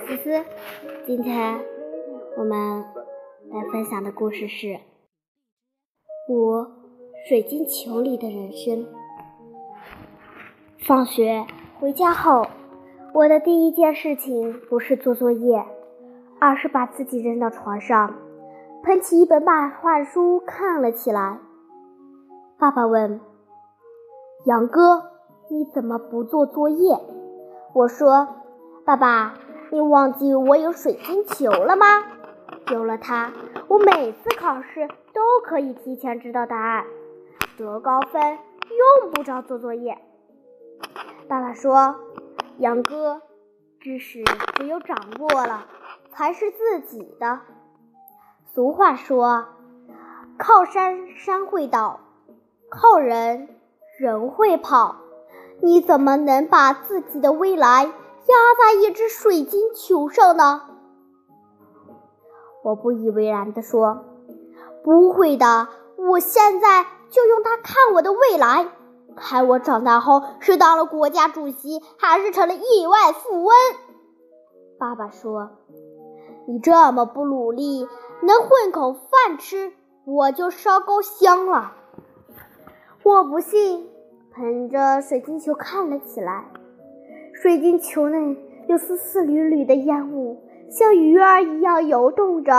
思思。今天我们来分享的故事是《我水晶球里的人生》。放学回家后，我的第一件事情不是做作业，而是把自己扔到床上，捧起一本漫画书看了起来。爸爸问：“杨哥，你怎么不做作业？”我说：“爸爸，你忘记我有水晶球了吗？有了它，我每次考试都可以提前知道答案，得高分，用不着做作业。”爸爸说：“杨哥，知识只有掌握了，才是自己的。俗话说，靠山山会倒，靠人人会跑。”你怎么能把自己的未来压在一只水晶球上呢？我不以为然地说：“不会的，我现在就用它看我的未来，看我长大后是当了国家主席，还是成了亿万富翁。”爸爸说：“你这么不努力，能混口饭吃，我就烧高香了。”我不信。捧着水晶球看了起来，水晶球内有丝丝缕缕的烟雾，像鱼儿一样游动着，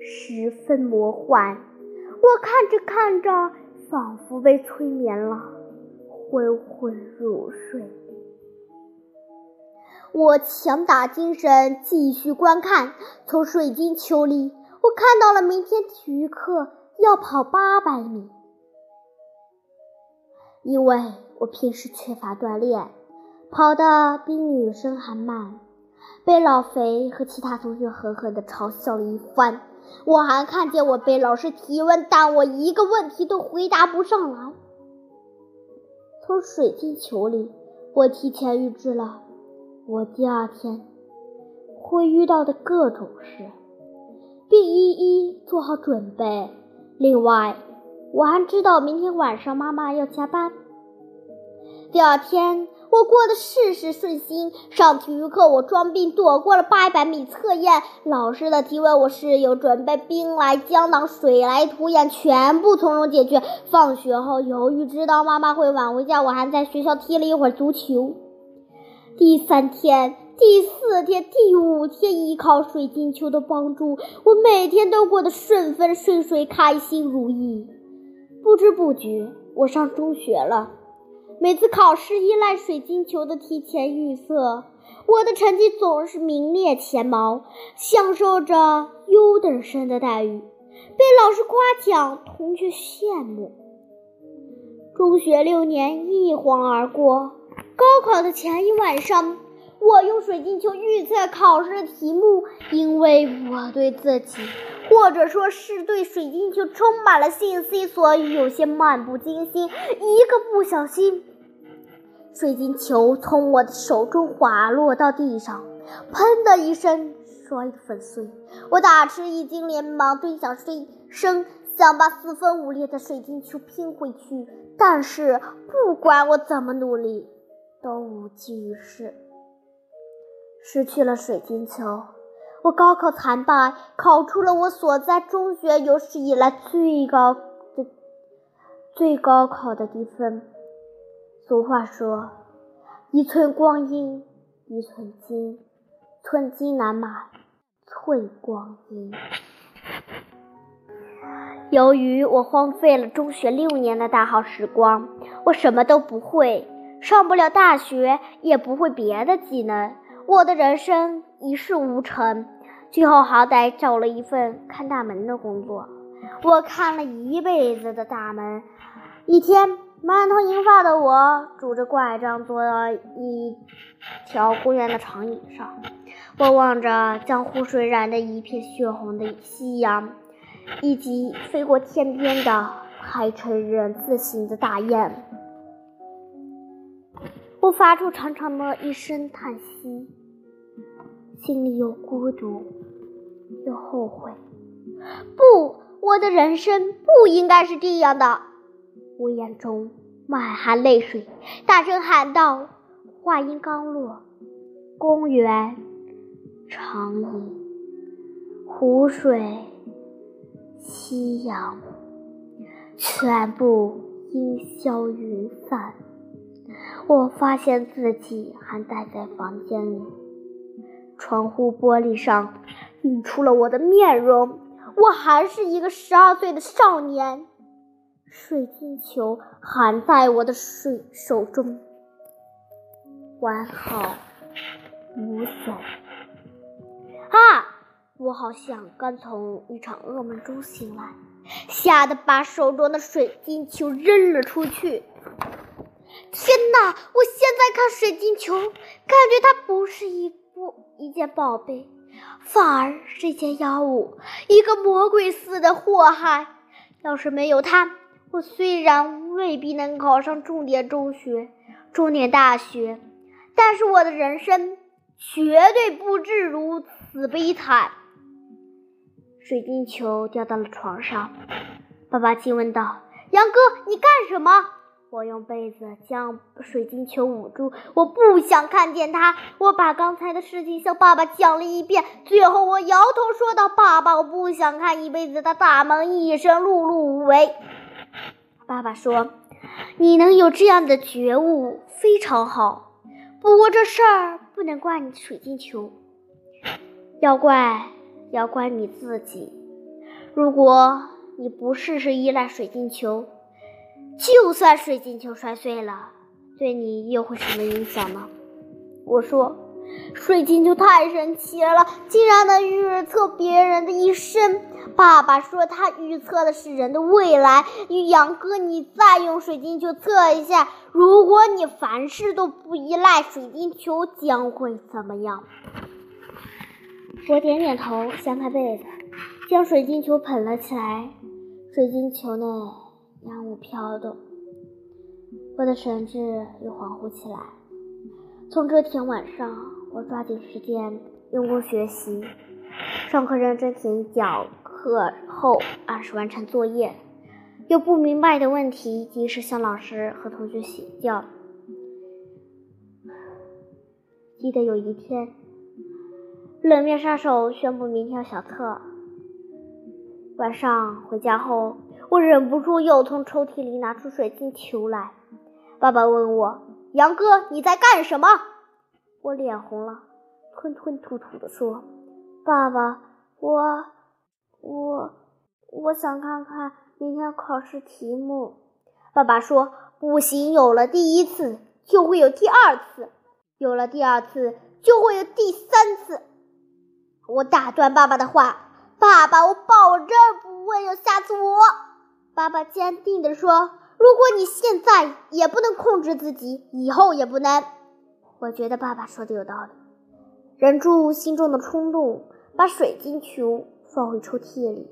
十分魔幻。我看着看着，仿佛被催眠了，昏昏入睡。我强打精神继续观看，从水晶球里，我看到了明天体育课要跑八百米。因为我平时缺乏锻炼，跑得比女生还慢，被老肥和其他同学狠狠地嘲笑了一番。我还看见我被老师提问，但我一个问题都回答不上来。从水晶球里，我提前预知了我第二天会遇到的各种事，并一一做好准备。另外，我还知道明天晚上妈妈要加班。第二天，我过得事事顺心。上体育课，我装病躲过了八百米测验。老师的提问，我室友准备兵来将挡，水来土掩，全部从容解决。放学后，由于知道妈妈会晚回家，我还在学校踢了一会儿足球。第三天、第四天、第五天，依靠水晶球的帮助，我每天都过得顺风顺水，开心如意。不知不觉，我上中学了。每次考试依赖水晶球的提前预测，我的成绩总是名列前茅，享受着优等生的待遇，被老师夸奖，同学羡慕。中学六年一晃而过，高考的前一晚上。我用水晶球预测考试题目，因为我对自己，或者说是对水晶球充满了信心，所以有些漫不经心。一个不小心，水晶球从我的手中滑落到地上，砰的一声摔得粉碎。我大吃一惊，连忙蹲下身，想把四分五裂的水晶球拼回去，但是不管我怎么努力，都无济于事。失去了水晶球，我高考惨败，考出了我所在中学有史以来最高的最高考的低分。俗话说：“一寸光阴一寸金，寸金难买寸光阴。”由于我荒废了中学六年的大好时光，我什么都不会，上不了大学，也不会别的技能。我的人生一事无成，最后好歹找了一份看大门的工作。我看了一辈子的大门。一天，满头银发的我拄着拐杖坐到一条公园的长椅上，我望着将湖水染得一片血红的夕阳，以及飞过天边的排成人字形的大雁。我发出长长的一声叹息。心里又孤独又后悔，不，我的人生不应该是这样的。我眼中满含泪水，大声喊道：“话音刚落，公园、长椅、湖水、夕阳，全部烟消云散。我发现自己还待在房间里，窗户玻璃上映出了我的面容，我还是一个十二岁的少年。水晶球还在我的水手中，完好无损。啊！我好像刚从一场噩梦中醒来，吓得把手中的水晶球扔了出去。天哪！我现在看水晶球，感觉它不是一部一件宝贝，反而是一件妖物，一个魔鬼似的祸害。要是没有它，我虽然未必能考上重点中学、重点大学，但是我的人生绝对不至如此悲惨。水晶球掉到了床上，爸爸惊问道：“杨哥，你干什么？”我用被子将水晶球捂住，我不想看见它。我把刚才的事情向爸爸讲了一遍，最后我摇头说道：“爸爸，我不想看一辈子的大门，一生碌碌无为。”爸爸说：“你能有这样的觉悟，非常好。不过这事儿不能怪你水晶球，要怪要怪你自己。如果你不试试依赖水晶球，就算水晶球摔碎了，对你又会什么影响呢？”我说。水晶球太神奇了，竟然能预测别人的一生。爸爸说他预测的是人的未来。杨哥，你再用水晶球测一下，如果你凡事都不依赖水晶球，将会怎么样？我点点头，掀开被子，将水晶球捧了起来。水晶球内烟雾飘动，我的神智又恍惚起来。从这天晚上。我抓紧时间用功学习，上课认真听讲，课后按时完成作业。有不明白的问题，及时向老师和同学请教。记得有一天，冷面杀手宣布明天要小测。晚上回家后，我忍不住又从抽屉里拿出水晶球来。爸爸问我：“杨哥，你在干什么？”我脸红了，吞吞吐吐地说：“爸爸，我我我想看看明天考试题目。”爸爸说：“不行，有了第一次，就会有第二次；有了第二次，就会有第三次。”我打断爸爸的话：“爸爸，我保证不会有下次。”我爸爸坚定地说：“如果你现在也不能控制自己，以后也不能。”我觉得爸爸说的有道理，忍住心中的冲动，把水晶球放回抽屉里。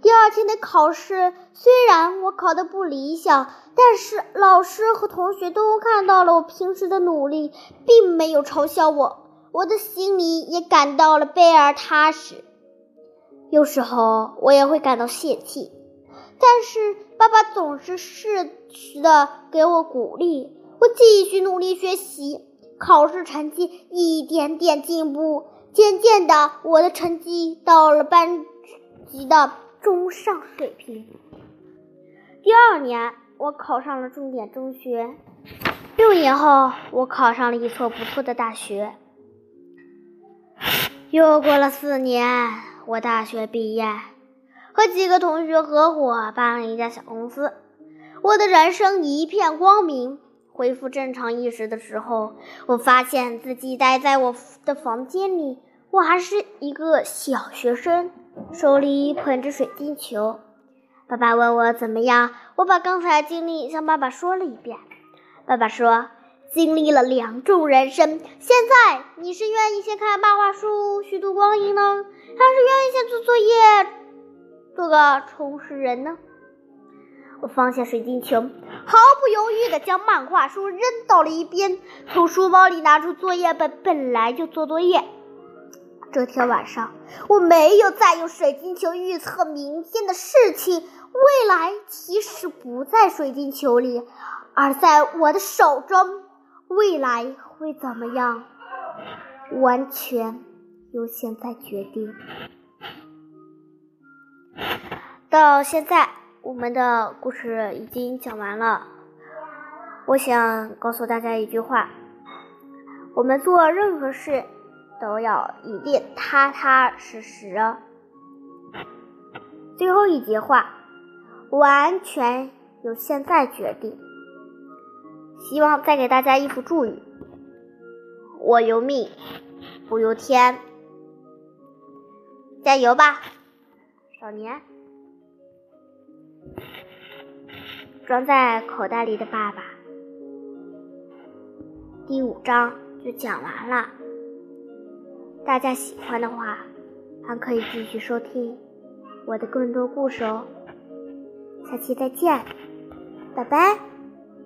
第二天的考试，虽然我考得不理想，但是老师和同学都看到了我平时的努力，并没有嘲笑我，我的心里也感到了倍儿踏实。有时候我也会感到泄气，但是爸爸总是适时的给我鼓励，我继续努力学习。考试成绩一点点进步，渐渐的，我的成绩到了班级的中上水平。第二年，我考上了重点中学。六年后，我考上了一所不错的大学。又过了四年，我大学毕业，和几个同学合伙办了一家小公司，我的人生一片光明。恢复正常意识的时候，我发现自己待在我的房间里，我还是一个小学生，手里捧着水晶球。爸爸问我怎么样，我把刚才经历向爸爸说了一遍。爸爸说：“经历了两种人生，现在你是愿意先看漫画书虚度光阴呢，还是愿意先做作业，做个充实人呢？”我放下水晶球，毫不犹豫地将漫画书扔到了一边，从书包里拿出作业本，本来就做作业。这天晚上，我没有再用水晶球预测明天的事情，未来其实不在水晶球里，而在我的手中。未来会怎么样，完全由现在决定。到现在，我们的故事已经讲完了。我想告诉大家一句话：我们做任何事都要一定踏踏实实。最后一句话，完全由现在决定。希望再给大家一幅祝语：我由命，不由天。加油吧，少年！装在口袋里的爸爸，第五章就讲完了。大家喜欢的话，还可以继续收听我的更多故事哦。下期再见，拜拜。